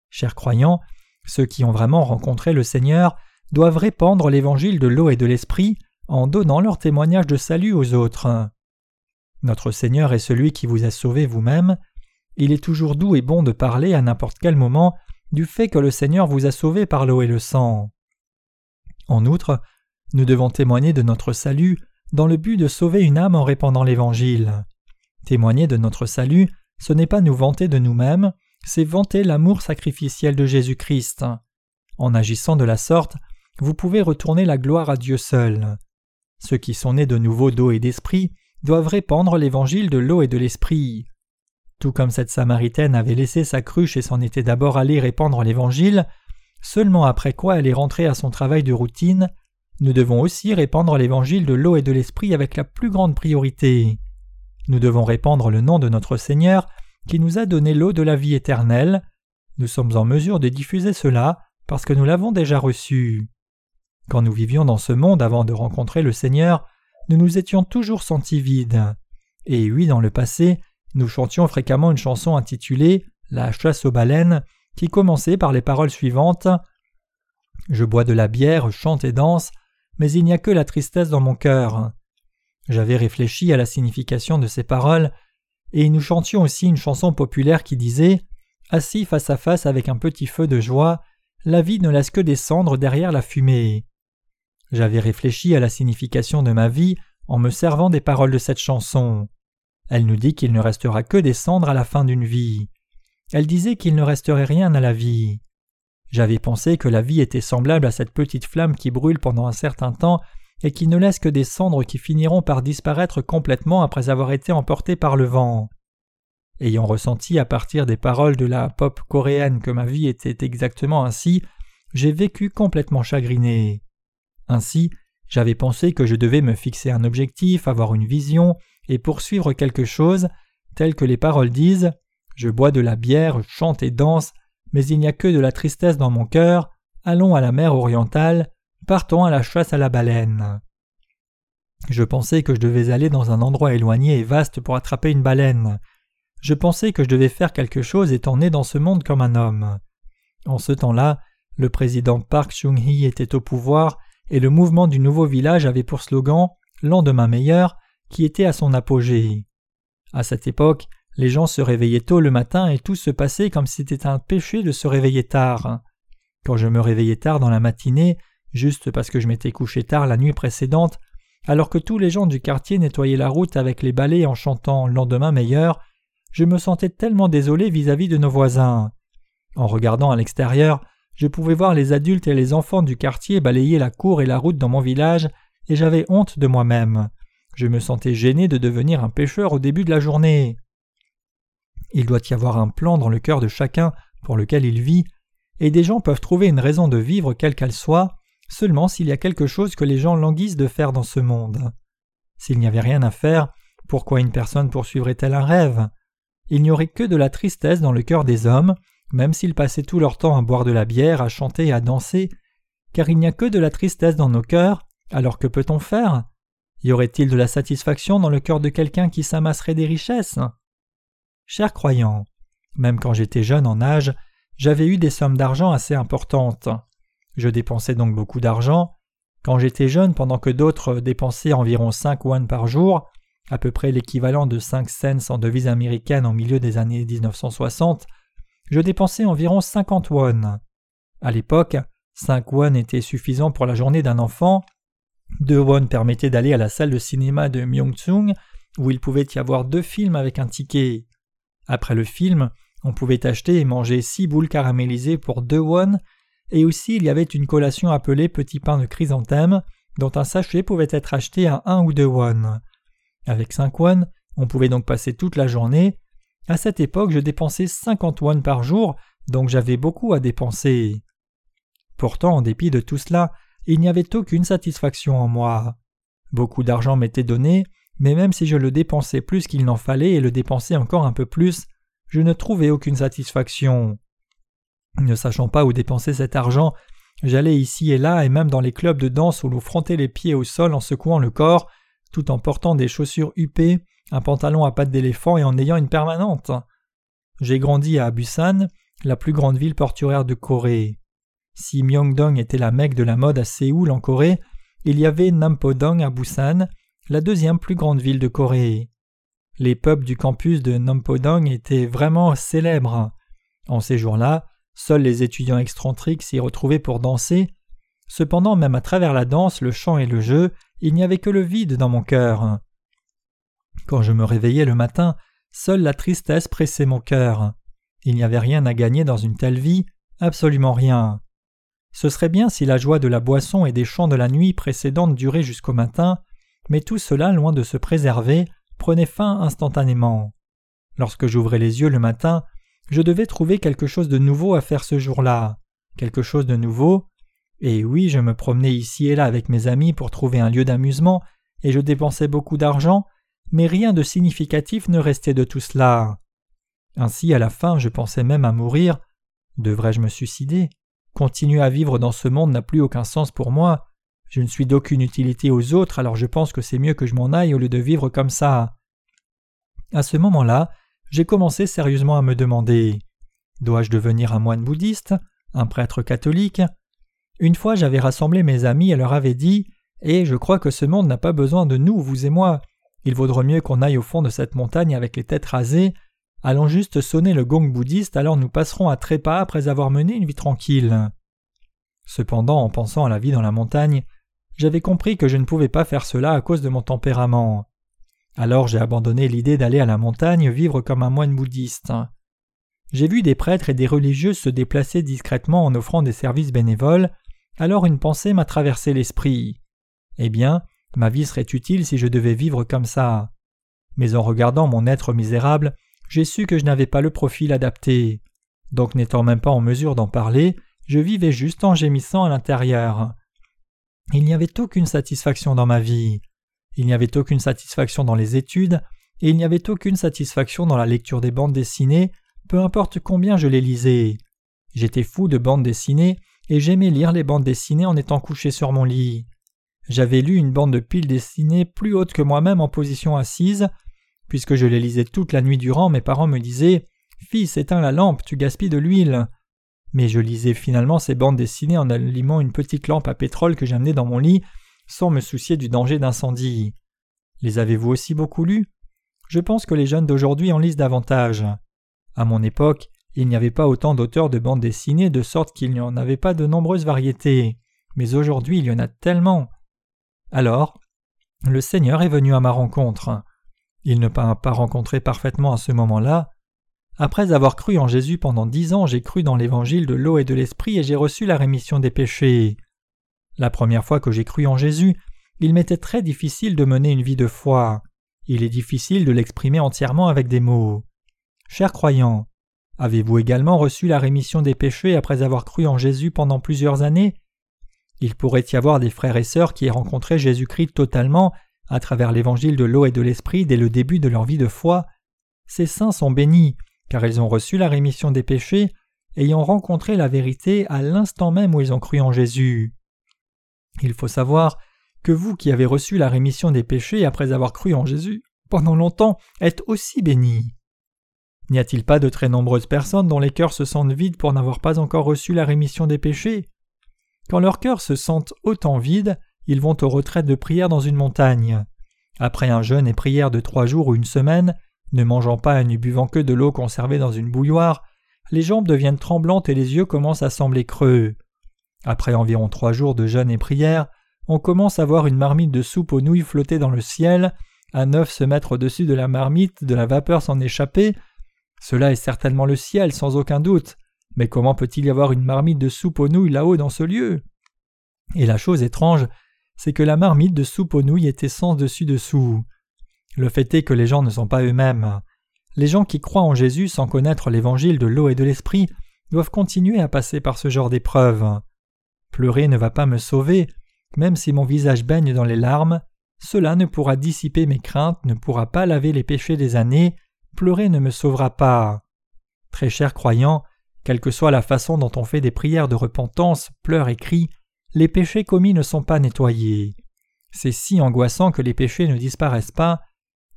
Chers croyants, ceux qui ont vraiment rencontré le Seigneur doivent répandre l'évangile de l'eau et de l'esprit en donnant leur témoignage de salut aux autres. Notre Seigneur est celui qui vous a sauvé vous-même. Il est toujours doux et bon de parler à n'importe quel moment du fait que le Seigneur vous a sauvé par l'eau et le sang. En outre, nous devons témoigner de notre salut dans le but de sauver une âme en répandant l'Évangile. Témoigner de notre salut, ce n'est pas nous vanter de nous-mêmes, c'est vanter l'amour sacrificiel de Jésus-Christ. En agissant de la sorte, vous pouvez retourner la gloire à Dieu seul. Ceux qui sont nés de nouveau d'eau et d'esprit doivent répandre l'évangile de l'eau et de l'esprit. Tout comme cette Samaritaine avait laissé sa cruche et s'en était d'abord allée répandre l'évangile, seulement après quoi elle est rentrée à son travail de routine, nous devons aussi répandre l'évangile de l'eau et de l'esprit avec la plus grande priorité. Nous devons répandre le nom de notre Seigneur qui nous a donné l'eau de la vie éternelle. Nous sommes en mesure de diffuser cela parce que nous l'avons déjà reçu. Quand nous vivions dans ce monde avant de rencontrer le Seigneur, nous nous étions toujours sentis vides. Et oui, dans le passé, nous chantions fréquemment une chanson intitulée La chasse aux baleines, qui commençait par les paroles suivantes Je bois de la bière, chante et danse, mais il n'y a que la tristesse dans mon cœur. J'avais réfléchi à la signification de ces paroles, et nous chantions aussi une chanson populaire qui disait Assis face à face avec un petit feu de joie, la vie ne laisse que descendre derrière la fumée. J'avais réfléchi à la signification de ma vie en me servant des paroles de cette chanson. Elle nous dit qu'il ne restera que des cendres à la fin d'une vie. Elle disait qu'il ne resterait rien à la vie. J'avais pensé que la vie était semblable à cette petite flamme qui brûle pendant un certain temps et qui ne laisse que des cendres qui finiront par disparaître complètement après avoir été emportées par le vent. Ayant ressenti à partir des paroles de la pop coréenne que ma vie était exactement ainsi, j'ai vécu complètement chagriné. Ainsi, j'avais pensé que je devais me fixer un objectif, avoir une vision, et poursuivre quelque chose, tel que les paroles disent Je bois de la bière, chante et danse, mais il n'y a que de la tristesse dans mon cœur, allons à la mer orientale, partons à la chasse à la baleine. Je pensais que je devais aller dans un endroit éloigné et vaste pour attraper une baleine. Je pensais que je devais faire quelque chose étant né dans ce monde comme un homme. En ce temps-là, le président Park Chung-hee était au pouvoir et le mouvement du nouveau village avait pour slogan Lendemain meilleur, qui était à son apogée. À cette époque, les gens se réveillaient tôt le matin et tout se passait comme si c'était un péché de se réveiller tard. Quand je me réveillais tard dans la matinée, juste parce que je m'étais couché tard la nuit précédente, alors que tous les gens du quartier nettoyaient la route avec les balais en chantant Lendemain meilleur, je me sentais tellement désolé vis-à-vis de nos voisins. En regardant à l'extérieur, je pouvais voir les adultes et les enfants du quartier balayer la cour et la route dans mon village, et j'avais honte de moi-même. Je me sentais gêné de devenir un pêcheur au début de la journée. Il doit y avoir un plan dans le cœur de chacun pour lequel il vit, et des gens peuvent trouver une raison de vivre quelle qu'elle soit, seulement s'il y a quelque chose que les gens languissent de faire dans ce monde. S'il n'y avait rien à faire, pourquoi une personne poursuivrait-elle un rêve? Il n'y aurait que de la tristesse dans le cœur des hommes, même s'ils passaient tout leur temps à boire de la bière, à chanter et à danser, car il n'y a que de la tristesse dans nos cœurs, alors que peut-on faire? Y aurait-il de la satisfaction dans le cœur de quelqu'un qui s'amasserait des richesses? Chers croyants, même quand j'étais jeune en âge, j'avais eu des sommes d'argent assez importantes. Je dépensais donc beaucoup d'argent. Quand j'étais jeune, pendant que d'autres dépensaient environ 5 won par jour, à peu près l'équivalent de 5 cents en devises américaines au milieu des années 1960, je dépensais environ 50 won. À l'époque, 5 won étaient suffisants pour la journée d'un enfant. 2 won permettaient d'aller à la salle de cinéma de Myeongchung, où il pouvait y avoir deux films avec un ticket. Après le film, on pouvait acheter et manger six boules caramélisées pour deux won, et aussi il y avait une collation appelée petit pain de chrysanthème, dont un sachet pouvait être acheté à un ou deux won. Avec cinq won, on pouvait donc passer toute la journée. À cette époque, je dépensais cinquante won par jour, donc j'avais beaucoup à dépenser. Pourtant, en dépit de tout cela, il n'y avait aucune satisfaction en moi. Beaucoup d'argent m'était donné, mais même si je le dépensais plus qu'il n'en fallait et le dépensais encore un peu plus, je ne trouvais aucune satisfaction. Ne sachant pas où dépenser cet argent, j'allais ici et là et même dans les clubs de danse où l'on frontait les pieds au sol en secouant le corps, tout en portant des chaussures huppées, un pantalon à pattes d'éléphant et en ayant une permanente. J'ai grandi à Busan, la plus grande ville portuaire de Corée. Si Myeongdong était la mecque de la mode à Séoul en Corée, il y avait Nampodong à Busan, la deuxième plus grande ville de Corée. Les pubs du campus de Nampodong étaient vraiment célèbres. En ces jours-là, seuls les étudiants excentriques s'y retrouvaient pour danser. Cependant, même à travers la danse, le chant et le jeu, il n'y avait que le vide dans mon cœur. Quand je me réveillais le matin, seule la tristesse pressait mon cœur. Il n'y avait rien à gagner dans une telle vie, absolument rien. Ce serait bien si la joie de la boisson et des chants de la nuit précédente durait jusqu'au matin, mais tout cela, loin de se préserver, prenait fin instantanément. Lorsque j'ouvrais les yeux le matin, je devais trouver quelque chose de nouveau à faire ce jour-là, quelque chose de nouveau, et oui, je me promenais ici et là avec mes amis pour trouver un lieu d'amusement, et je dépensais beaucoup d'argent, mais rien de significatif ne restait de tout cela. Ainsi, à la fin, je pensais même à mourir. Devrais-je me suicider? Continuer à vivre dans ce monde n'a plus aucun sens pour moi. Je ne suis d'aucune utilité aux autres, alors je pense que c'est mieux que je m'en aille au lieu de vivre comme ça. À ce moment-là, j'ai commencé sérieusement à me demander Dois-je devenir un moine bouddhiste Un prêtre catholique? Une fois j'avais rassemblé mes amis et leur avais dit Et je crois que ce monde n'a pas besoin de nous, vous et moi. Il vaudrait mieux qu'on aille au fond de cette montagne avec les têtes rasées. Allons juste sonner le gong bouddhiste, alors nous passerons à trépas après avoir mené une vie tranquille. Cependant, en pensant à la vie dans la montagne, j'avais compris que je ne pouvais pas faire cela à cause de mon tempérament. Alors j'ai abandonné l'idée d'aller à la montagne vivre comme un moine bouddhiste. J'ai vu des prêtres et des religieux se déplacer discrètement en offrant des services bénévoles, alors une pensée m'a traversé l'esprit. Eh bien, ma vie serait utile si je devais vivre comme ça. Mais en regardant mon être misérable, j'ai su que je n'avais pas le profil adapté. Donc n'étant même pas en mesure d'en parler, je vivais juste en gémissant à l'intérieur. Il n'y avait aucune satisfaction dans ma vie. Il n'y avait aucune satisfaction dans les études, et il n'y avait aucune satisfaction dans la lecture des bandes dessinées, peu importe combien je les lisais. J'étais fou de bandes dessinées, et j'aimais lire les bandes dessinées en étant couché sur mon lit. j'avais lu une bande de piles dessinées plus haute que moi-même en position assise. Puisque je les lisais toute la nuit durant, mes parents me disaient Fils, éteins la lampe, tu gaspilles de l'huile. Mais je lisais finalement ces bandes dessinées en allumant une petite lampe à pétrole que j'amenais dans mon lit, sans me soucier du danger d'incendie. Les avez-vous aussi beaucoup lus? Je pense que les jeunes d'aujourd'hui en lisent davantage. À mon époque, il n'y avait pas autant d'auteurs de bandes dessinées, de sorte qu'il n'y en avait pas de nombreuses variétés. Mais aujourd'hui, il y en a tellement. Alors, le Seigneur est venu à ma rencontre. Il ne m'a pas rencontré parfaitement à ce moment-là. Après avoir cru en Jésus pendant dix ans, j'ai cru dans l'évangile de l'eau et de l'esprit et j'ai reçu la rémission des péchés. La première fois que j'ai cru en Jésus, il m'était très difficile de mener une vie de foi. Il est difficile de l'exprimer entièrement avec des mots. Chers croyants, avez-vous également reçu la rémission des péchés après avoir cru en Jésus pendant plusieurs années? Il pourrait y avoir des frères et sœurs qui aient rencontré Jésus-Christ totalement à travers l'évangile de l'eau et de l'esprit dès le début de leur vie de foi. Ces saints sont bénis, car ils ont reçu la rémission des péchés, ayant rencontré la vérité à l'instant même où ils ont cru en Jésus. Il faut savoir que vous qui avez reçu la rémission des péchés après avoir cru en Jésus pendant longtemps êtes aussi bénis. N'y a-t-il pas de très nombreuses personnes dont les cœurs se sentent vides pour n'avoir pas encore reçu la rémission des péchés? Quand leurs cœurs se sentent autant vides, ils vont aux retraites de prière dans une montagne. Après un jeûne et prière de trois jours ou une semaine, ne mangeant pas et ne buvant que de l'eau conservée dans une bouilloire, les jambes deviennent tremblantes et les yeux commencent à sembler creux. Après environ trois jours de jeûne et prière, on commence à voir une marmite de soupe aux nouilles flotter dans le ciel, un œuf se mettre au-dessus de la marmite, de la vapeur s'en échapper. Cela est certainement le ciel, sans aucun doute. Mais comment peut-il y avoir une marmite de soupe aux nouilles là-haut dans ce lieu? Et la chose étrange, c'est que la marmite de soupe aux nouilles était sans dessus-dessous. Le fait est que les gens ne sont pas eux-mêmes. Les gens qui croient en Jésus sans connaître l'évangile de l'eau et de l'esprit doivent continuer à passer par ce genre d'épreuves. Pleurer ne va pas me sauver, même si mon visage baigne dans les larmes, cela ne pourra dissiper mes craintes, ne pourra pas laver les péchés des années, pleurer ne me sauvera pas. Très chers croyants, quelle que soit la façon dont on fait des prières de repentance, pleure et crie, les péchés commis ne sont pas nettoyés. C'est si angoissant que les péchés ne disparaissent pas,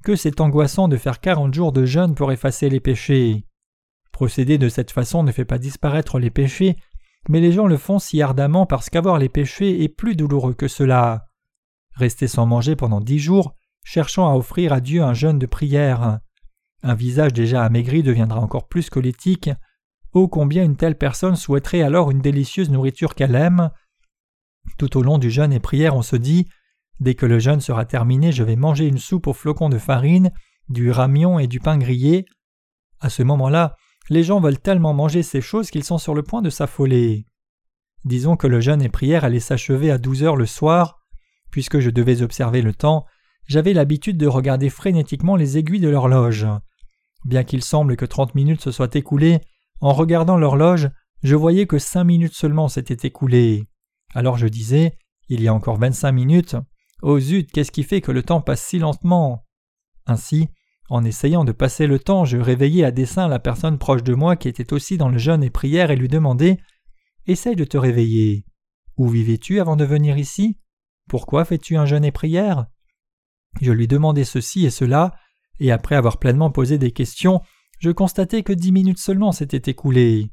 que c'est angoissant de faire quarante jours de jeûne pour effacer les péchés. Procéder de cette façon ne fait pas disparaître les péchés, mais les gens le font si ardemment parce qu'avoir les péchés est plus douloureux que cela. Rester sans manger pendant dix jours, cherchant à offrir à Dieu un jeûne de prière. Un visage déjà amaigri deviendra encore plus squelettique. Oh combien une telle personne souhaiterait alors une délicieuse nourriture qu'elle aime. Tout au long du jeûne et prière, on se dit Dès que le jeûne sera terminé, je vais manger une soupe aux flocons de farine, du ramion et du pain grillé. À ce moment-là, les gens veulent tellement manger ces choses qu'ils sont sur le point de s'affoler. Disons que le jeûne et prière allait s'achever à douze heures le soir. Puisque je devais observer le temps, j'avais l'habitude de regarder frénétiquement les aiguilles de l'horloge. Bien qu'il semble que trente minutes se soient écoulées, en regardant l'horloge, je voyais que cinq minutes seulement s'étaient écoulées. Alors je disais, il y a encore vingt-cinq minutes. Oh zut, qu'est-ce qui fait que le temps passe si lentement? Ainsi, en essayant de passer le temps, je réveillais à dessein la personne proche de moi qui était aussi dans le jeûne et prière et lui demandais Essaye de te réveiller. Où vivais-tu avant de venir ici? Pourquoi fais-tu un jeûne et prière? Je lui demandais ceci et cela, et après avoir pleinement posé des questions, je constatais que dix minutes seulement s'étaient écoulées.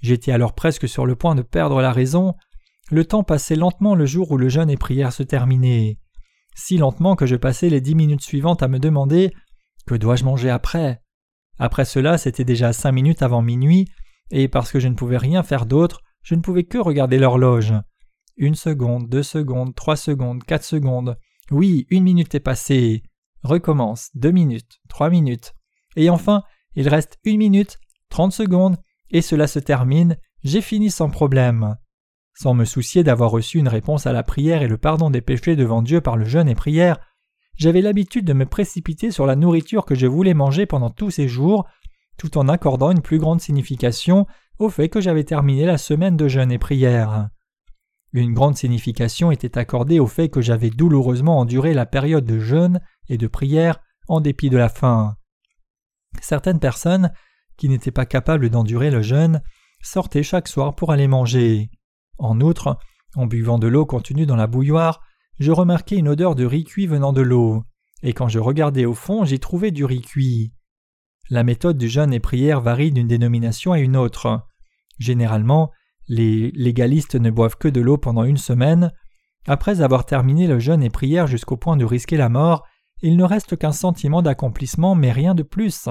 J'étais alors presque sur le point de perdre la raison, le temps passait lentement le jour où le jeûne et prière se terminaient. Si lentement que je passais les dix minutes suivantes à me demander Que dois-je manger après? Après cela, c'était déjà cinq minutes avant minuit, et parce que je ne pouvais rien faire d'autre, je ne pouvais que regarder l'horloge. Une seconde, deux secondes, trois secondes, quatre secondes. Oui, une minute est passée. Recommence, deux minutes, trois minutes. Et enfin, il reste une minute, trente secondes, et cela se termine, j'ai fini sans problème. Sans me soucier d'avoir reçu une réponse à la prière et le pardon des péchés devant Dieu par le jeûne et prière, j'avais l'habitude de me précipiter sur la nourriture que je voulais manger pendant tous ces jours, tout en accordant une plus grande signification au fait que j'avais terminé la semaine de jeûne et prière. Une grande signification était accordée au fait que j'avais douloureusement enduré la période de jeûne et de prière en dépit de la faim. Certaines personnes, qui n'étaient pas capables d'endurer le jeûne, sortaient chaque soir pour aller manger. En outre, en buvant de l'eau contenue dans la bouilloire, je remarquai une odeur de riz cuit venant de l'eau, et quand je regardai au fond, j'y trouvais du riz cuit. La méthode du jeûne et prière varie d'une dénomination à une autre. Généralement, les légalistes ne boivent que de l'eau pendant une semaine. Après avoir terminé le jeûne et prière jusqu'au point de risquer la mort, il ne reste qu'un sentiment d'accomplissement, mais rien de plus.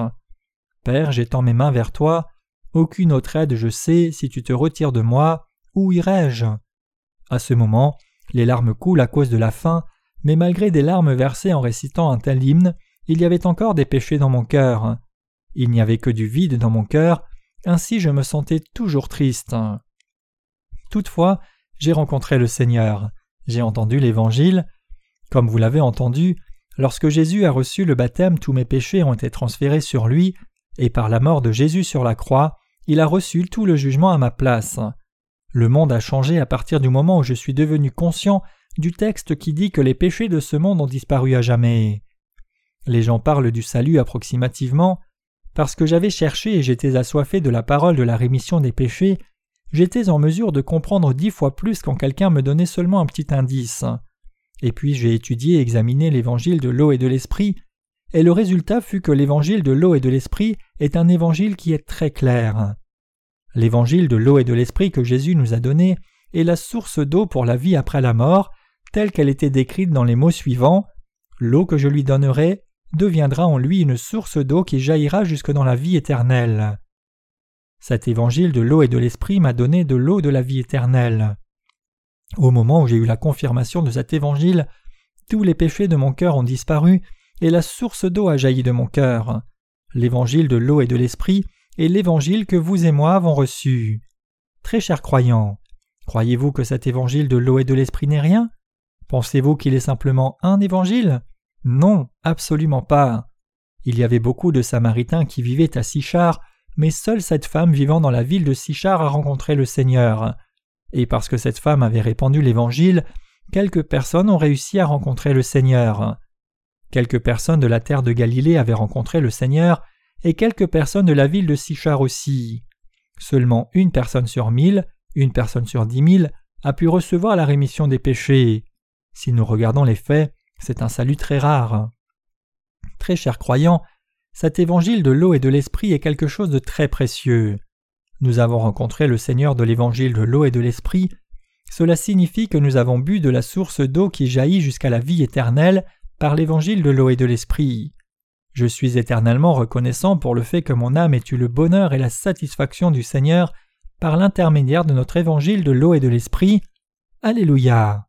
Père, j'étends mes mains vers toi. Aucune autre aide je sais, si tu te retires de moi, où irai-je? À ce moment, les larmes coulent à cause de la faim, mais malgré des larmes versées en récitant un tel hymne, il y avait encore des péchés dans mon cœur. Il n'y avait que du vide dans mon cœur, ainsi je me sentais toujours triste. Toutefois, j'ai rencontré le Seigneur, j'ai entendu l'Évangile. Comme vous l'avez entendu, lorsque Jésus a reçu le baptême, tous mes péchés ont été transférés sur lui, et par la mort de Jésus sur la croix, il a reçu tout le jugement à ma place. Le monde a changé à partir du moment où je suis devenu conscient du texte qui dit que les péchés de ce monde ont disparu à jamais. Les gens parlent du salut approximativement. Parce que j'avais cherché et j'étais assoiffé de la parole de la rémission des péchés, j'étais en mesure de comprendre dix fois plus quand quelqu'un me donnait seulement un petit indice. Et puis j'ai étudié et examiné l'évangile de l'eau et de l'esprit, et le résultat fut que l'évangile de l'eau et de l'esprit est un évangile qui est très clair. L'évangile de l'eau et de l'esprit que Jésus nous a donné est la source d'eau pour la vie après la mort, telle qu'elle était décrite dans les mots suivants L'eau que je lui donnerai deviendra en lui une source d'eau qui jaillira jusque dans la vie éternelle. Cet évangile de l'eau et de l'esprit m'a donné de l'eau de la vie éternelle. Au moment où j'ai eu la confirmation de cet évangile, tous les péchés de mon cœur ont disparu et la source d'eau a jailli de mon cœur. L'évangile de l'eau et de l'esprit est l'évangile que vous et moi avons reçu. Très chers croyants, croyez-vous que cet évangile de l'eau et de l'esprit n'est rien? Pensez-vous qu'il est simplement un évangile? Non, absolument pas. Il y avait beaucoup de Samaritains qui vivaient à Sichar, mais seule cette femme vivant dans la ville de Sichar a rencontré le Seigneur. Et parce que cette femme avait répandu l'Évangile, quelques personnes ont réussi à rencontrer le Seigneur. Quelques personnes de la terre de Galilée avaient rencontré le Seigneur, et quelques personnes de la ville de Sichar aussi. Seulement une personne sur mille, une personne sur dix mille, a pu recevoir la rémission des péchés. Si nous regardons les faits, c'est un salut très rare. Très chers croyants, cet évangile de l'eau et de l'esprit est quelque chose de très précieux. Nous avons rencontré le Seigneur de l'évangile de l'eau et de l'esprit. Cela signifie que nous avons bu de la source d'eau qui jaillit jusqu'à la vie éternelle par l'évangile de l'eau et de l'esprit. Je suis éternellement reconnaissant pour le fait que mon âme ait eu le bonheur et la satisfaction du Seigneur par l'intermédiaire de notre évangile de l'eau et de l'esprit. Alléluia.